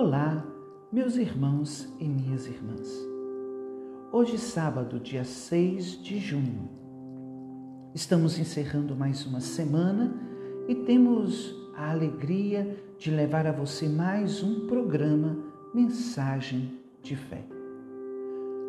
Olá, meus irmãos e minhas irmãs. Hoje, sábado, dia 6 de junho, estamos encerrando mais uma semana e temos a alegria de levar a você mais um programa Mensagem de Fé.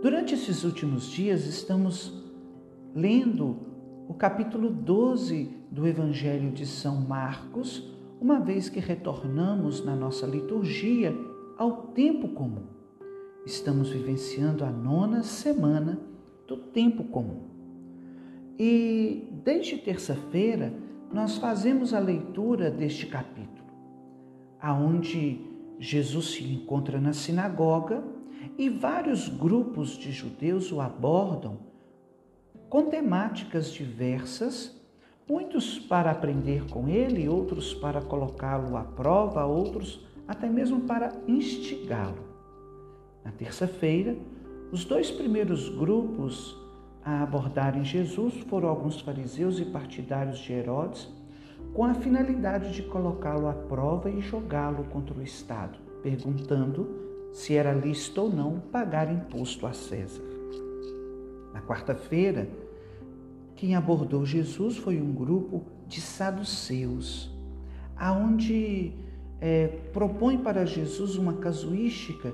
Durante esses últimos dias, estamos lendo o capítulo 12 do Evangelho de São Marcos, uma vez que retornamos na nossa liturgia ao tempo comum. Estamos vivenciando a nona semana do tempo comum. E desde terça-feira nós fazemos a leitura deste capítulo, aonde Jesus se encontra na sinagoga e vários grupos de judeus o abordam com temáticas diversas, muitos para aprender com ele, outros para colocá-lo à prova, outros até mesmo para instigá-lo. Na terça-feira, os dois primeiros grupos a abordarem Jesus foram alguns fariseus e partidários de Herodes, com a finalidade de colocá-lo à prova e jogá-lo contra o Estado, perguntando se era lícito ou não pagar imposto a César. Na quarta-feira, quem abordou Jesus foi um grupo de saduceus, aonde é, propõe para Jesus uma casuística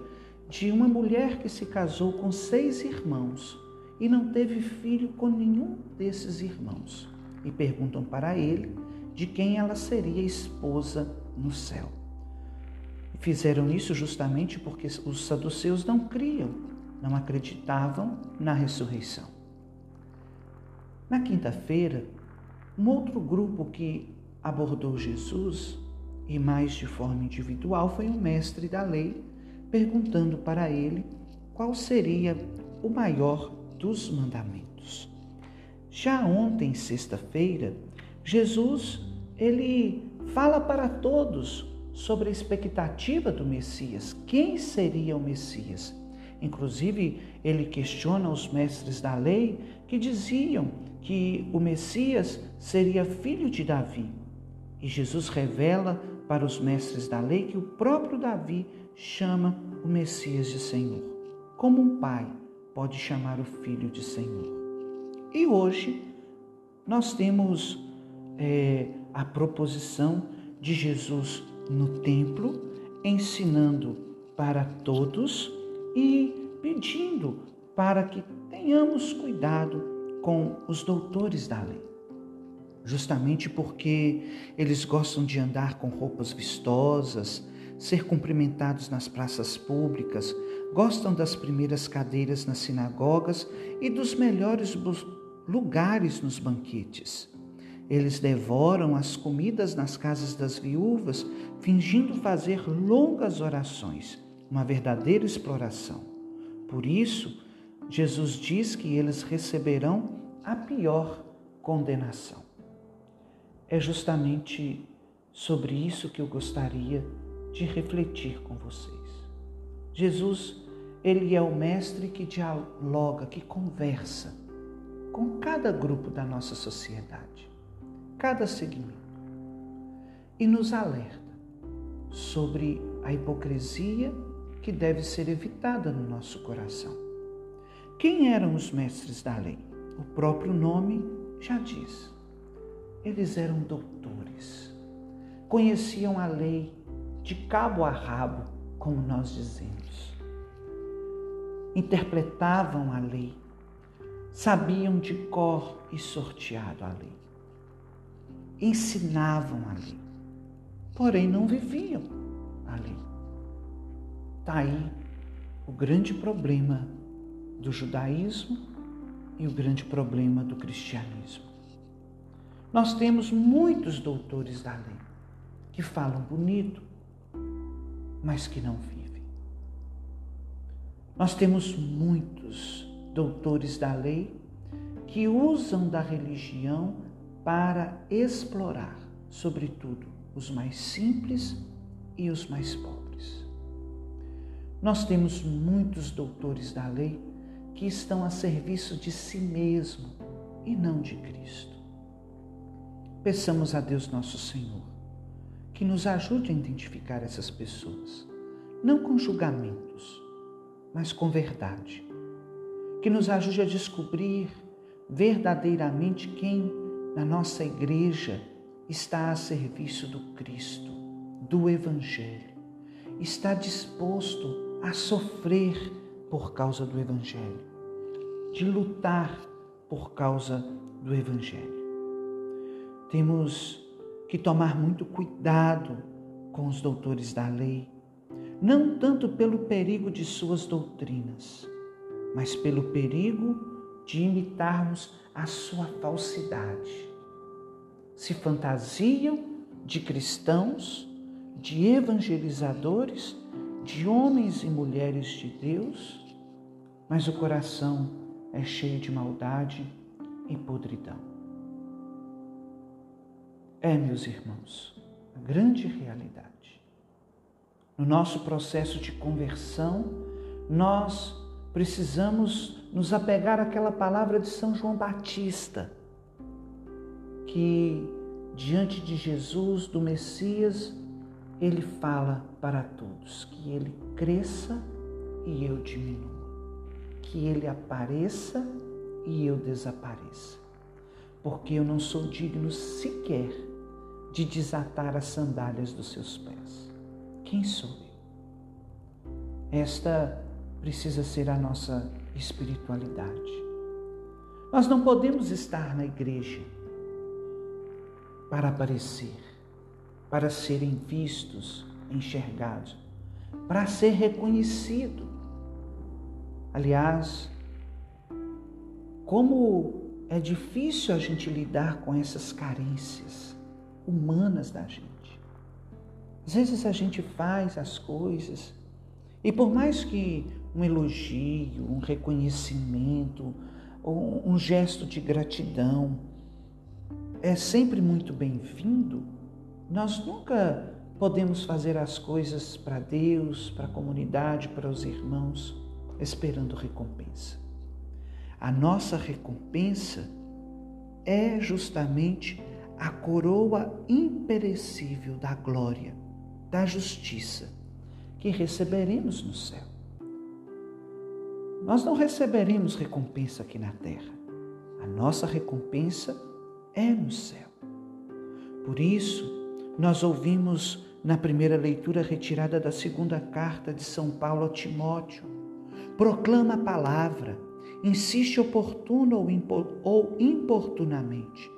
de uma mulher que se casou com seis irmãos e não teve filho com nenhum desses irmãos. E perguntam para ele de quem ela seria esposa no céu. Fizeram isso justamente porque os saduceus não criam, não acreditavam na ressurreição. Na quinta-feira, um outro grupo que abordou Jesus, e mais de forma individual, foi um mestre da lei, perguntando para ele qual seria o maior dos mandamentos. Já ontem, sexta-feira, Jesus ele fala para todos sobre a expectativa do Messias. Quem seria o Messias? Inclusive, ele questiona os mestres da lei que diziam que o Messias seria filho de Davi. E Jesus revela para os mestres da lei que o próprio Davi chama o Messias de Senhor, como um pai pode chamar o filho de Senhor. E hoje nós temos é, a proposição de Jesus no templo, ensinando para todos e pedindo para que tenhamos cuidado com os doutores da lei. Justamente porque eles gostam de andar com roupas vistosas, ser cumprimentados nas praças públicas, gostam das primeiras cadeiras nas sinagogas e dos melhores lugares nos banquetes. Eles devoram as comidas nas casas das viúvas, fingindo fazer longas orações uma verdadeira exploração. Por isso, Jesus diz que eles receberão a pior condenação. É justamente sobre isso que eu gostaria de refletir com vocês. Jesus, ele é o mestre que dialoga, que conversa com cada grupo da nossa sociedade, cada segmento, e nos alerta sobre a hipocrisia que deve ser evitada no nosso coração. Quem eram os mestres da lei? O próprio nome já diz. Eles eram doutores, conheciam a lei de cabo a rabo, como nós dizemos. Interpretavam a lei, sabiam de cor e sorteado a lei. Ensinavam a lei, porém não viviam a lei. Está aí o grande problema do judaísmo e o grande problema do cristianismo. Nós temos muitos doutores da lei que falam bonito, mas que não vivem. Nós temos muitos doutores da lei que usam da religião para explorar, sobretudo, os mais simples e os mais pobres. Nós temos muitos doutores da lei que estão a serviço de si mesmo e não de Cristo. Peçamos a Deus nosso Senhor que nos ajude a identificar essas pessoas. não com julgamentos, mas com verdade, que nos ajude a descobrir verdadeiramente quem na nossa igreja está a serviço do Cristo, do Evangelho, está disposto a sofrer por causa do Evangelho, de lutar por causa do Evangelho. Temos que tomar muito cuidado com os doutores da lei, não tanto pelo perigo de suas doutrinas, mas pelo perigo de imitarmos a sua falsidade. Se fantasiam de cristãos, de evangelizadores, de homens e mulheres de Deus, mas o coração é cheio de maldade e podridão. É, meus irmãos, a grande realidade. No nosso processo de conversão, nós precisamos nos apegar àquela palavra de São João Batista, que diante de Jesus, do Messias, ele fala para todos que ele cresça e eu diminua, que ele apareça e eu desapareça, porque eu não sou digno sequer de desatar as sandálias dos seus pés. Quem sou eu? Esta precisa ser a nossa espiritualidade. Nós não podemos estar na igreja para aparecer, para serem vistos, enxergados, para ser reconhecido. Aliás, como é difícil a gente lidar com essas carências humanas da gente. Às vezes a gente faz as coisas e por mais que um elogio, um reconhecimento, ou um gesto de gratidão é sempre muito bem-vindo, nós nunca podemos fazer as coisas para Deus, para a comunidade, para os irmãos, esperando recompensa. A nossa recompensa é justamente a coroa imperecível da glória, da justiça, que receberemos no céu. Nós não receberemos recompensa aqui na terra. A nossa recompensa é no céu. Por isso, nós ouvimos na primeira leitura retirada da segunda carta de São Paulo a Timóteo: proclama a palavra, insiste oportuno ou importunamente.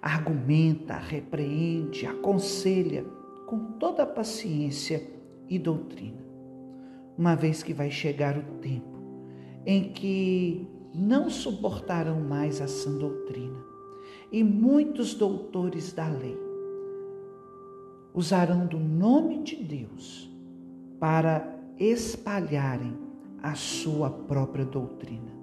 Argumenta, repreende, aconselha com toda a paciência e doutrina. Uma vez que vai chegar o tempo em que não suportarão mais a sã doutrina, e muitos doutores da lei usarão do nome de Deus para espalharem a sua própria doutrina.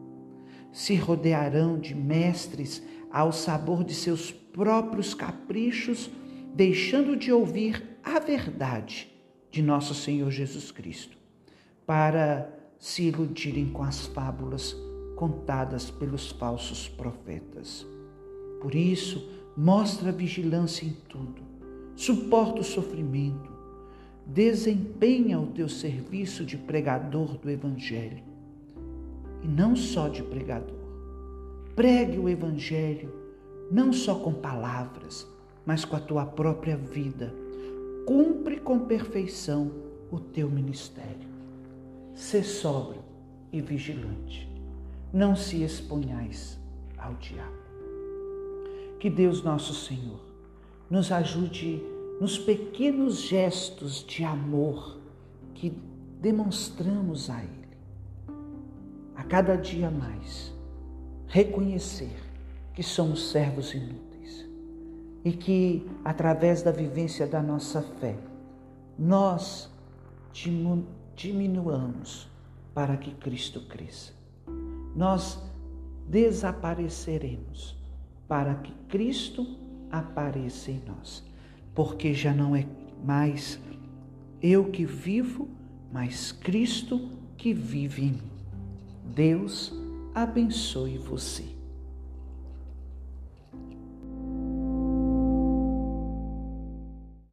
Se rodearão de mestres ao sabor de seus próprios caprichos, deixando de ouvir a verdade de nosso Senhor Jesus Cristo, para se iludirem com as fábulas contadas pelos falsos profetas. Por isso, mostra vigilância em tudo, suporta o sofrimento, desempenha o teu serviço de pregador do Evangelho. E não só de pregador. Pregue o Evangelho não só com palavras, mas com a tua própria vida. Cumpre com perfeição o teu ministério. Sê sóbrio e vigilante. Não se exponhais ao diabo. Que Deus nosso Senhor nos ajude nos pequenos gestos de amor que demonstramos a Ele. A cada dia mais, reconhecer que somos servos inúteis e que, através da vivência da nossa fé, nós diminuamos para que Cristo cresça. Nós desapareceremos para que Cristo apareça em nós, porque já não é mais eu que vivo, mas Cristo que vive em mim. Deus abençoe você.